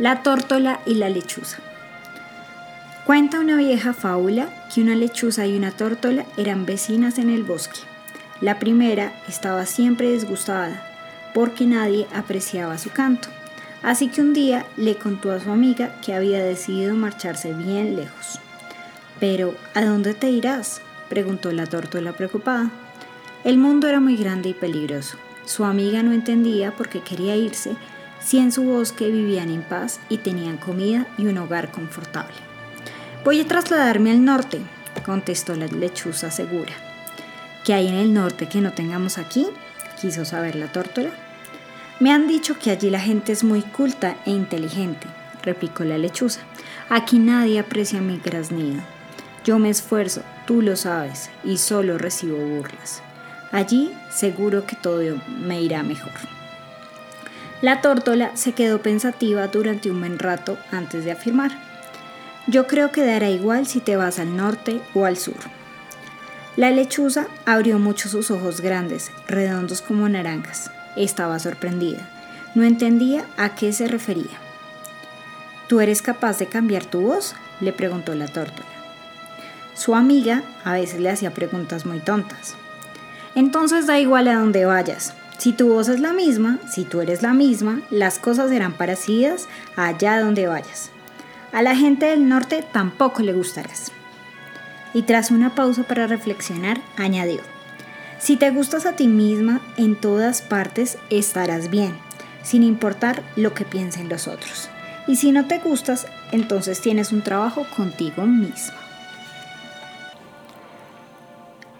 La tórtola y la lechuza. Cuenta una vieja fábula que una lechuza y una tórtola eran vecinas en el bosque. La primera estaba siempre disgustada porque nadie apreciaba su canto. Así que un día le contó a su amiga que había decidido marcharse bien lejos. Pero, ¿a dónde te irás? preguntó la tórtola preocupada. El mundo era muy grande y peligroso. Su amiga no entendía por qué quería irse si en su bosque vivían en paz y tenían comida y un hogar confortable. Voy a trasladarme al norte, contestó la lechuza segura. ¿Qué hay en el norte que no tengamos aquí? quiso saber la tórtola. Me han dicho que allí la gente es muy culta e inteligente, replicó la lechuza. Aquí nadie aprecia mi graznido. Yo me esfuerzo, tú lo sabes, y solo recibo burlas. Allí seguro que todo me irá mejor. La tórtola se quedó pensativa durante un buen rato antes de afirmar. Yo creo que dará igual si te vas al norte o al sur. La lechuza abrió mucho sus ojos grandes, redondos como naranjas. Estaba sorprendida. No entendía a qué se refería. ¿Tú eres capaz de cambiar tu voz? le preguntó la tórtola. Su amiga a veces le hacía preguntas muy tontas. Entonces da igual a dónde vayas. Si tu voz es la misma, si tú eres la misma, las cosas serán parecidas allá donde vayas. A la gente del norte tampoco le gustarás. Y tras una pausa para reflexionar, añadió, si te gustas a ti misma, en todas partes estarás bien, sin importar lo que piensen los otros. Y si no te gustas, entonces tienes un trabajo contigo misma.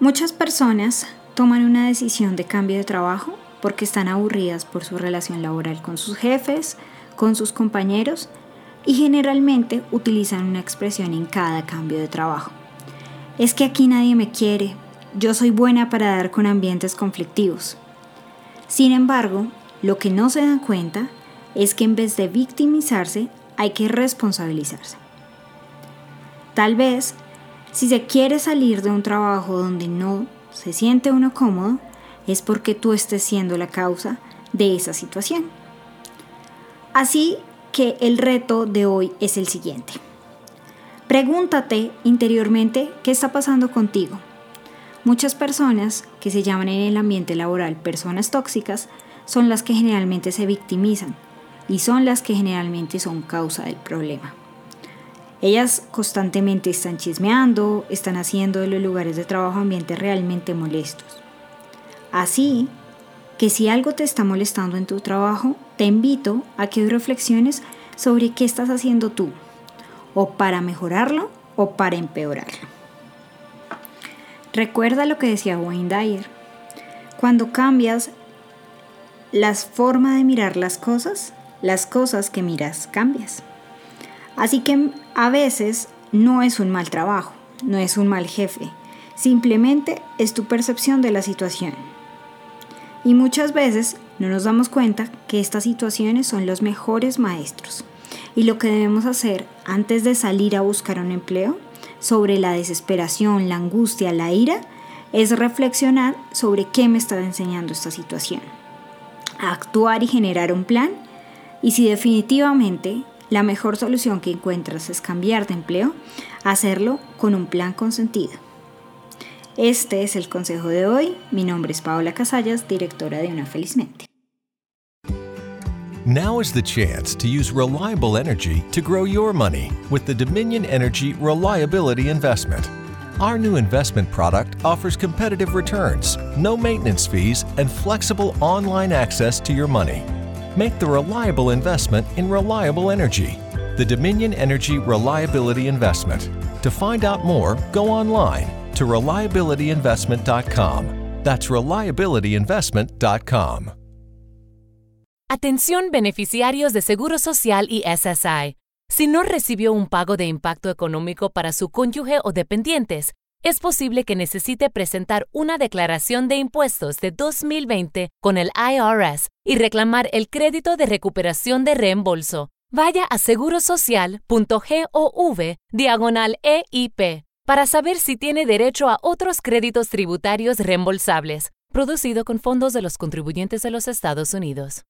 Muchas personas toman una decisión de cambio de trabajo porque están aburridas por su relación laboral con sus jefes, con sus compañeros y generalmente utilizan una expresión en cada cambio de trabajo. Es que aquí nadie me quiere, yo soy buena para dar con ambientes conflictivos. Sin embargo, lo que no se dan cuenta es que en vez de victimizarse, hay que responsabilizarse. Tal vez, si se quiere salir de un trabajo donde no se siente uno cómodo, es porque tú estés siendo la causa de esa situación. Así que el reto de hoy es el siguiente. Pregúntate interiormente qué está pasando contigo Muchas personas que se llaman en el ambiente laboral personas tóxicas son las que generalmente se victimizan y son las que generalmente son causa del problema. Ellas constantemente están chismeando, están haciendo de los lugares de trabajo ambientes realmente molestos. Así que si algo te está molestando en tu trabajo, te invito a que reflexiones sobre qué estás haciendo tú, o para mejorarlo o para empeorarlo. Recuerda lo que decía Wayne Dyer. Cuando cambias la forma de mirar las cosas, las cosas que miras cambias. Así que a veces no es un mal trabajo, no es un mal jefe, simplemente es tu percepción de la situación. Y muchas veces no nos damos cuenta que estas situaciones son los mejores maestros. Y lo que debemos hacer antes de salir a buscar un empleo sobre la desesperación, la angustia, la ira, es reflexionar sobre qué me está enseñando esta situación. Actuar y generar un plan. Y si definitivamente la mejor solución que encuentras es cambiar de empleo, hacerlo con un plan con sentido. Este es el consejo de hoy. Mi nombre es Paola Casallas, directora de Una Felizmente. Now is the chance to use reliable energy to grow your money with the Dominion Energy Reliability Investment. Our new investment product offers competitive returns, no maintenance fees, and flexible online access to your money. Make the reliable investment in reliable energy. The Dominion Energy Reliability Investment. To find out more, go online to reliabilityinvestment.com. That's reliabilityinvestment.com. Atención beneficiarios de Seguro Social y SSI. Si no recibió un pago de impacto económico para su cónyuge o dependientes, es posible que necesite presentar una declaración de impuestos de 2020 con el IRS y reclamar el crédito de recuperación de reembolso. Vaya a segurosocial.gov diagonal EIP para saber si tiene derecho a otros créditos tributarios reembolsables, producido con fondos de los contribuyentes de los Estados Unidos.